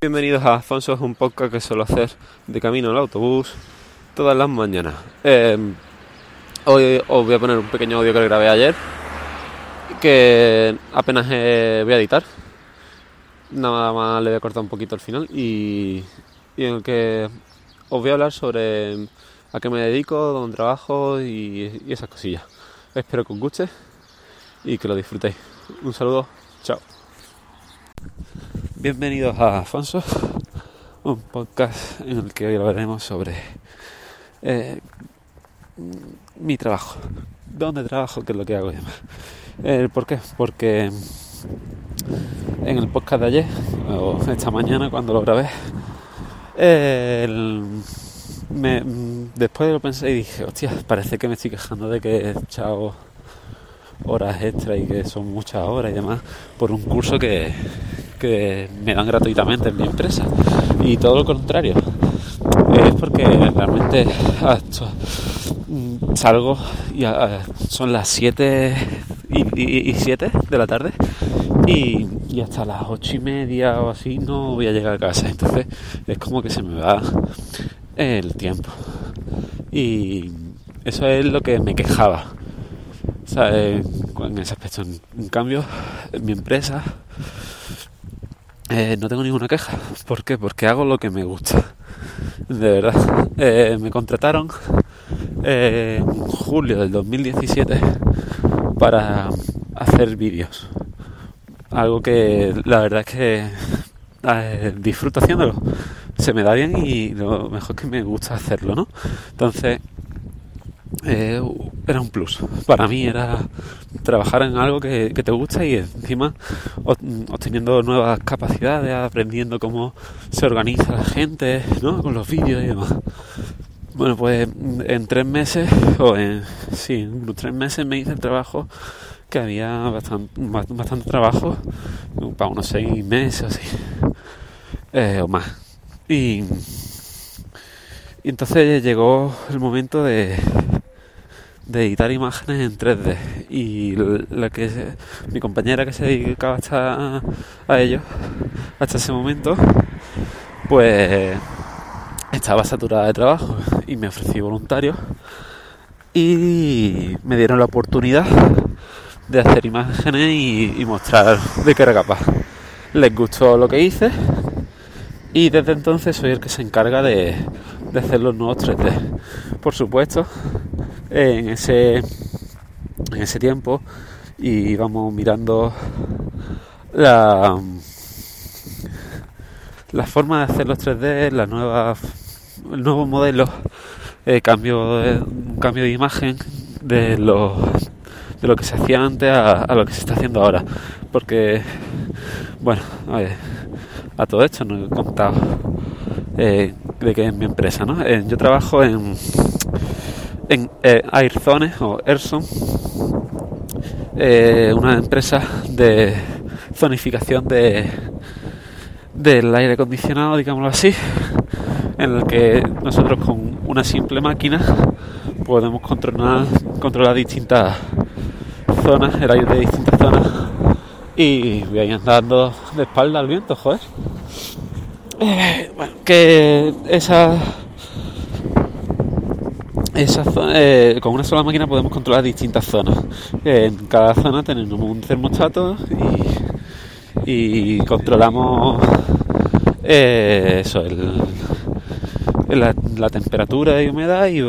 Bienvenidos a Afonso, es un podcast que suelo hacer de camino al autobús todas las mañanas. Eh, hoy os voy a poner un pequeño audio que grabé ayer, que apenas eh, voy a editar. Nada más le voy a cortar un poquito al final y, en el que os voy a hablar sobre a qué me dedico, dónde trabajo y esas cosillas. Espero que os guste y que lo disfrutéis. Un saludo, chao. Bienvenidos a Afonso, un podcast en el que hoy hablaremos sobre eh, mi trabajo, dónde trabajo, qué es lo que hago y demás. Eh, ¿Por qué? Porque en el podcast de ayer, o esta mañana cuando lo grabé, eh, el- después lo pensé y dije, hostia, parece que me estoy quejando de que he echado horas extra y que son muchas horas y demás por un curso que, que me dan gratuitamente en mi empresa. Y todo lo contrario. Es porque realmente acto- mm, salgo y ah, son las 7 y, 7 de la tarde y, hasta las 8 y media o así no voy a llegar a casa. Entonces es como que se me va el tiempo. Y eso es lo que me quejaba. En ese aspecto. En, en cambio, en mi empresa eh, no tengo ninguna queja. ¿Por qué? Porque hago lo que me gusta. De verdad. Eh, me contrataron eh, en julio del 2017 para hacer vídeos. Algo que la verdad es que disfruto haciéndolo. Se me da bien y lo mejor que me gusta hacerlo, ¿no? Entonces, eh, era un plus. Para mí era trabajar en algo que, te gusta y encima ob- obteniendo nuevas capacidades, aprendiendo cómo se organiza la gente, ¿no? Con los vídeos y demás. Bueno, pues en tres meses, o en, sí, en tres meses me hice el trabajo que había bastante, bastante trabajo, para unos seis meses así, eh, o más. Y entonces llegó el momento de, de editar imágenes en 3D y la que mi compañera que se dedicaba hasta a ello hasta ese momento pues estaba saturada de trabajo y me ofrecí voluntario. Y me dieron la oportunidad de hacer imágenes y, y mostrar de qué era capaz les gustó lo que hice y desde entonces soy el que se encarga de, de hacer los nuevos 3D por supuesto en ese en ese tiempo y íbamos mirando la la forma de hacer los 3D, la nueva el nuevo modelo, eh, cambio de, cambio de imagen de lo de lo que se hacía antes a, a lo que se está haciendo ahora, porque bueno, a, ver, a todo esto no he contado eh, de que es mi empresa, ¿no? Eh, yo trabajo en en eh, Airzone o Airson, eh, una empresa de zonificación de del aire acondicionado, digámoslo así, en el que nosotros con una simple máquina podemos controlar controlar distintas zonas, el aire de distintas zonas y voy ahí andando de espalda al viento, joder. Eh, bueno, que esa esa eh, con una sola máquina podemos controlar distintas zonas. En cada zona tenemos un termostato y, y controlamos eh, eso, la, la temperatura y humedad y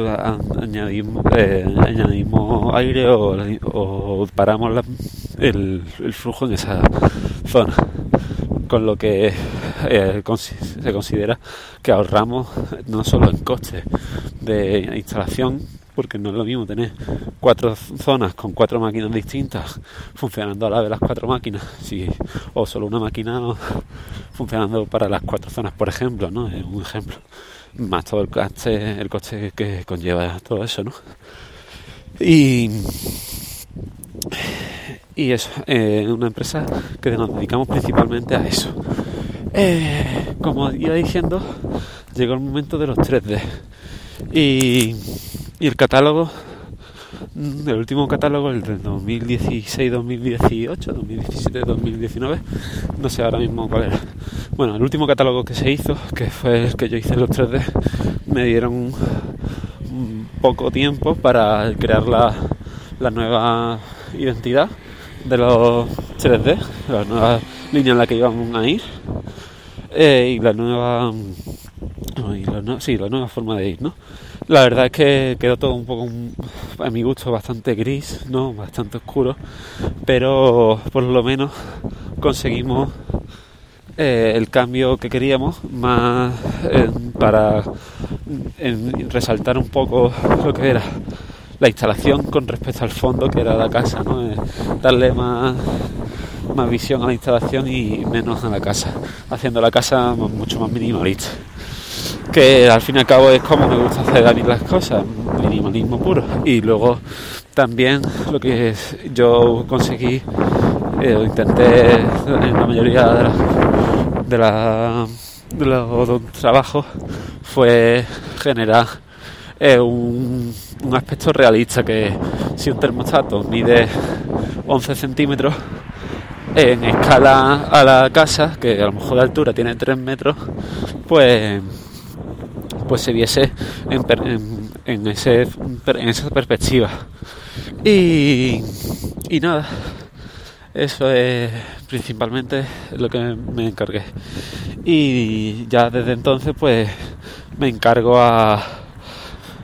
añadimos, eh, añadimos aire o, paramos el, el flujo en esa zona con lo que eh, se considera que ahorramos no solo en costes de instalación, porque no es lo mismo tener cuatro zonas con cuatro máquinas distintas funcionando a la vez las cuatro máquinas, o solo una máquina funcionando para las cuatro zonas, por ejemplo, ¿no? Es un ejemplo. Más todo el coste, el coste que conlleva todo eso, ¿no? Y y eso, eh, una empresa que nos dedicamos principalmente a eso. Eh, como iba diciendo, llegó el momento de los 3D. Y, el catálogo mm, el último catálogo, el de 2016-2018, 2017-2019, no sé ahora mismo cuál era. Bueno, el último catálogo que se hizo, que fue el que yo hice en los 3D, me dieron poco tiempo para crear la, la nueva identidad de los 3D, la nueva línea en la que íbamos a ir eh, y la nueva, sí, la nueva forma de ir, ¿no? La verdad es que quedó todo un poco, a mi gusto, bastante gris, ¿no? Bastante oscuro, pero por lo menos conseguimos eh, el cambio que queríamos, más eh, para resaltar un poco lo que era la instalación con respecto al fondo que era la casa, ¿no? Eh, darle más, más visión a la instalación y menos a la casa, haciendo la casa mucho más minimalista. Que al fin y al cabo es como me gusta hacer a mí las cosas, minimalismo puro. Y luego también lo que yo conseguí, eh, intenté en la mayoría de, los trabajos, fue generar es un, aspecto realista que si un termostato mide 11 centímetros en escala a la casa, que a lo mejor de altura tiene 3 metros, pues, pues se viese en, ese, en esa perspectiva. Y, y nada, eso es principalmente lo que me encargué. Y ya desde entonces pues me encargo a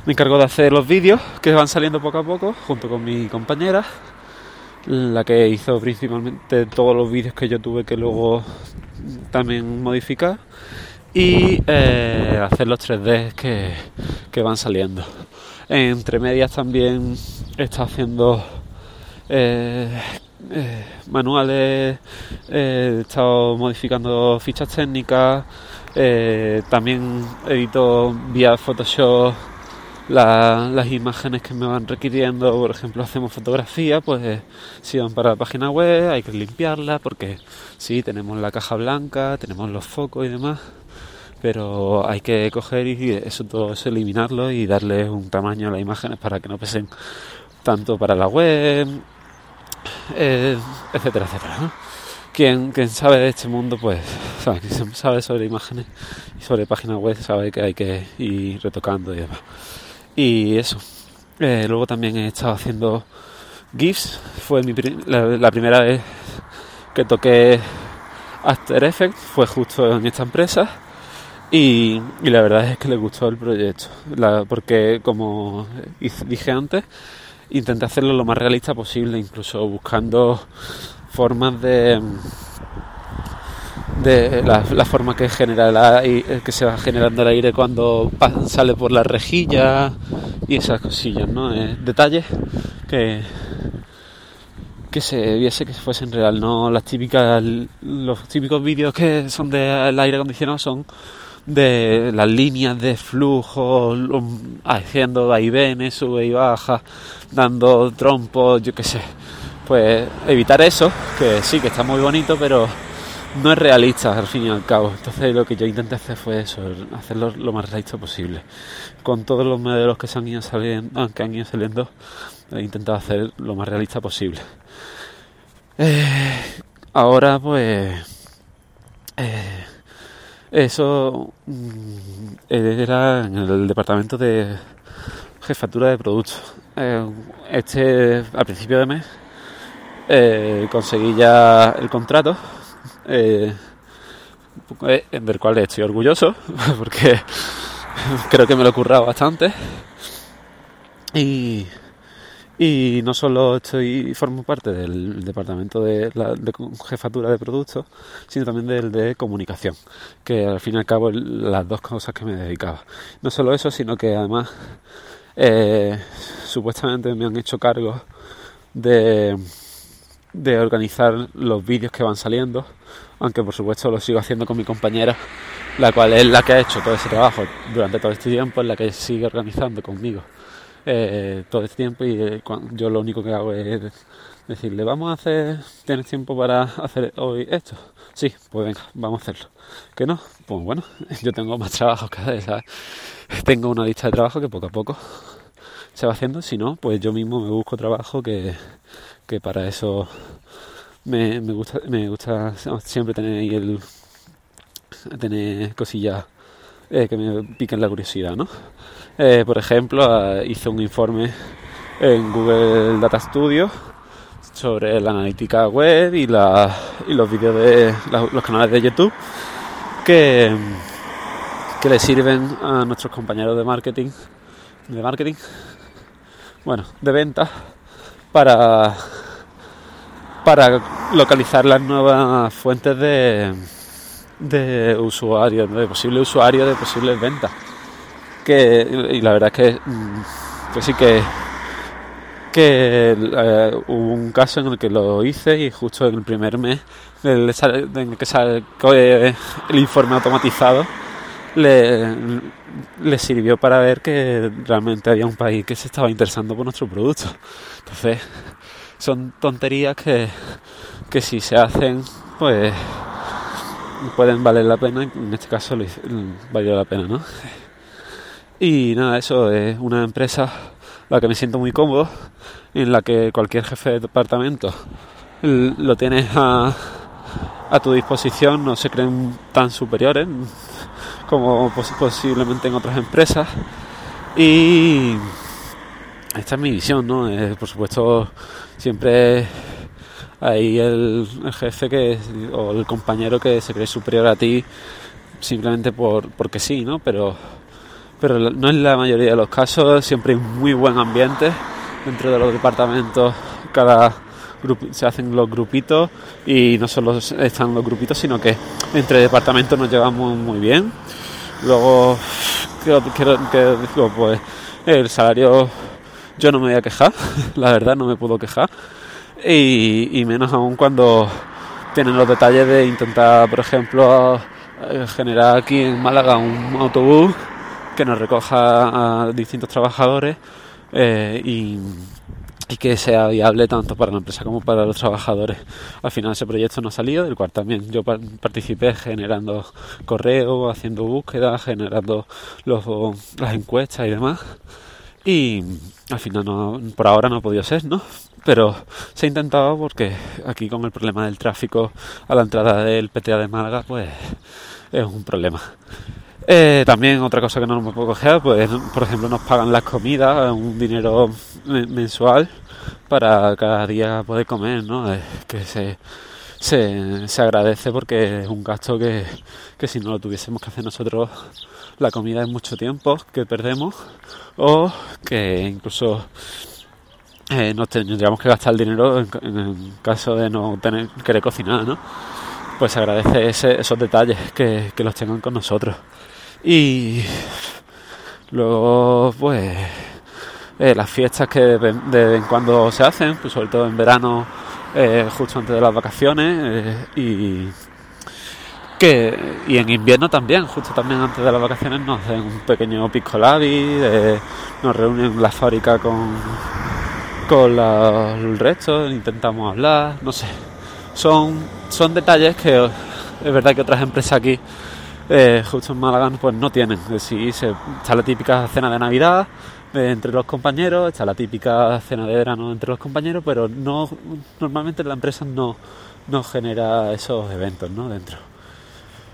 me encargo de hacer los vídeos que van saliendo poco a poco junto con mi compañera, la que hizo principalmente todos los vídeos que yo tuve que luego también modificar y eh, hacer los 3D que, van saliendo. Entre medias también estado haciendo eh, eh, manuales, he estado modificando fichas técnicas, también edito vía Photoshop las imágenes que me van requiriendo, por ejemplo, hacemos fotografía, pues si van para la página web hay que limpiarla porque sí, tenemos la caja blanca, tenemos los focos y demás, pero hay que coger y eso todo eso eliminarlo y darle un tamaño a las imágenes para que no pesen tanto para la web, eh, etcétera, etcétera. Quien, sabe de este mundo, pues, sabe sobre imágenes y sobre páginas web, sabe que hay que ir retocando y demás. Y eso. Eh, luego también he estado haciendo GIFs. Fue la, primera vez que toqué After Effects. Fue justo en esta empresa. Y, la verdad es que le gustó el proyecto. porque, como dije antes, intenté hacerlo lo más realista posible, incluso buscando formas de de la, forma que genera el aire, que se va generando el aire cuando sale por la rejilla y esas cosillas, ¿no? Eh, detalles que que se viese que fuesen real, no las típicas los típicos vídeos que son del aire acondicionado son de las líneas de flujo haciendo vaivenes, sube y baja, dando trompos, yo qué sé. Pues evitar eso, que sí que está muy bonito, pero no es realista al fin y al cabo. Entonces lo que yo intenté hacer fue eso, hacerlo lo más realista posible. Con todos los modelos que se han ido saliendo, ah, que han ido saliendo, he intentado hacer lo más realista posible. Eh, ahora pues eh, eso mm, era en el departamento de jefatura de productos. Eh, este al principio de mes conseguí ya el contrato eh, eh, del cual estoy orgulloso, porque creo que me lo he currado bastante. Y, y no solo estoy formo parte del departamento de, la, jefatura de productos, sino también del de comunicación, que al fin y al cabo las dos cosas que me dedicaba. No solo eso, sino que además eh, supuestamente me han hecho cargo de de organizar los vídeos que van saliendo, aunque por supuesto lo sigo haciendo con mi compañera, la cual es la que ha hecho todo ese trabajo durante todo este tiempo, es la que sigue organizando conmigo eh, todo este tiempo y eh, yo lo único que hago es decirle, vamos a hacer, ¿tienes tiempo para hacer hoy esto? Sí, pues venga, vamos a hacerlo. ¿Que no? Pues bueno, yo tengo más trabajo cada vez, Tengo una lista de trabajo que poco a poco se va haciendo. Si no, pues yo mismo me busco trabajo que, que para eso me, me gusta me gusta siempre tener ahí el tener cosillas eh, que me piquen la curiosidad, ¿no? Eh, por ejemplo, hice un informe en Google Data Studio sobre la analítica web y, la, y los vídeos de los canales de YouTube que, que le sirven a nuestros compañeros de marketing, de marketing, bueno, de venta para para localizar las nuevas fuentes de, de usuarios, de posibles usuarios, de posibles ventas. Que, y la verdad es que, que sí que, que eh, hubo un caso en el que lo hice y justo en el primer mes en el que sacó el informe automatizado le, sirvió para ver que realmente había un país que se estaba interesando por nuestro producto. Entonces, son tonterías que, que si se hacen, pues pueden valer la pena, en este caso valió la pena, ¿no? Y nada, eso es una empresa la que me siento muy cómodo, en la que cualquier jefe de departamento lo tienes a, a tu disposición, no se creen tan superiores como posiblemente en otras empresas. Y esta es mi visión, ¿no? Eh, por supuesto, siempre hay el, jefe que o el compañero que se cree superior a ti simplemente por porque sí, ¿no? Pero pero no en la mayoría de los casos, siempre hay muy buen ambiente dentro de los departamentos, cada se hacen los grupitos y no solo están los grupitos, sino que entre departamentos nos llevamos muy bien. Luego, creo que pues el salario yo no me voy a quejar, la verdad no me puedo quejar y, menos aún cuando tienen los detalles de intentar, por ejemplo, eh, generar aquí en Málaga un autobús que nos recoja a distintos trabajadores eh, y, que sea viable tanto para la empresa como para los trabajadores. Al final ese proyecto no ha salido, del cual también yo participé generando correo, haciendo búsquedas, generando las encuestas y demás. Y al final no, por ahora no ha podido ser, ¿no? pero se ha intentado porque aquí con el problema del tráfico a la entrada del PTA de Málaga, pues es un problema. Eh, también otra cosa que no nos puedo coger, pues por ejemplo nos pagan las comidas, un dinero mensual para cada día poder comer, ¿no? que se, se, se, agradece porque es un gasto que, que si no lo tuviésemos que hacer nosotros, la comida es mucho tiempo que perdemos o que incluso eh, nos tendríamos que gastar el dinero en, el caso de no tener querer cocinar, ¿no? Pues agradece esos detalles que, los tengan con nosotros. Y luego, pues, eh, las fiestas que de, vez en cuando se hacen, pues sobre todo en verano, eh, justo antes de las vacaciones, y que y en invierno también, justo también antes de las vacaciones nos hacen un pequeño pisco labi, nos reúnen en la fábrica con con el resto, intentamos hablar, no sé. Son, son detalles que es verdad que otras empresas aquí, eh, justo en Málaga, pues no tienen. Es decir, está la típica cena de Navidad eh, entre los compañeros, está la típica cena de verano entre los compañeros, pero no normalmente la empresa no, no genera esos eventos ¿no? dentro.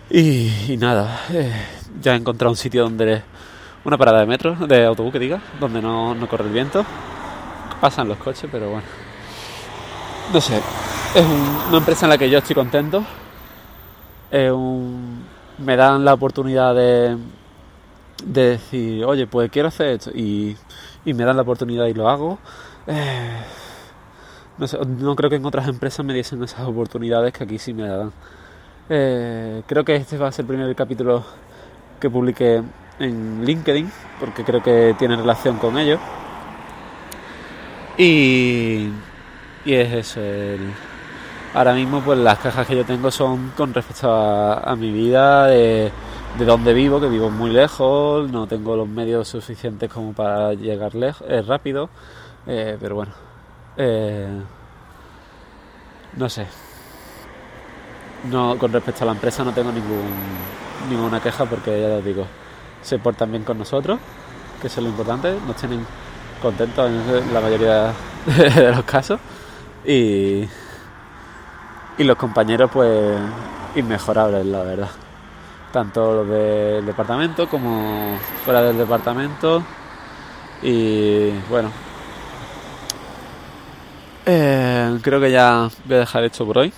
Y, nada, eh, ya he encontrado un sitio donde una parada de metro, de autobús que diga, donde no, no corre el viento pasan los coches, pero bueno. No sé, es una empresa en la que yo estoy contento. Me dan la oportunidad de, de decir, oye, pues quiero hacer esto. Y, me dan la oportunidad y lo hago. Eh, no, sé, no creo que en otras empresas me diesen esas oportunidades que aquí sí me dan. Eh, creo que este va a ser el primer capítulo que publique en LinkedIn, porque creo que tiene relación con ello. Y, y es eso. Ahora mismo pues las cajas que yo tengo son con respecto a, mi vida, de, de donde vivo, que vivo muy lejos, no tengo los medios suficientes como para llegar lejos, es rápido, eh, pero bueno, eh, no sé. No, con respecto a la empresa no tengo ningún, ninguna queja porque ya les digo, se portan bien con nosotros, que eso es lo importante, nos tienen contento en la mayoría de los casos. Y, y los compañeros, pues, inmejorables, la verdad. Tanto los del departamento como fuera del departamento. Y bueno, eh, creo que ya voy a dejar esto por hoy.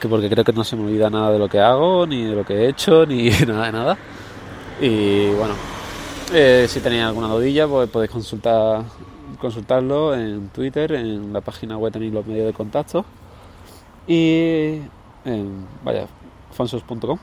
Que porque creo que no se me olvida nada de lo que hago, ni de lo que he hecho, ni nada de nada. Y bueno, eh, si tenéis alguna dudilla, pues podéis consultar consultarlo en Twitter, en la página web tenéis los medios de contacto y en vaya, fonsos.com.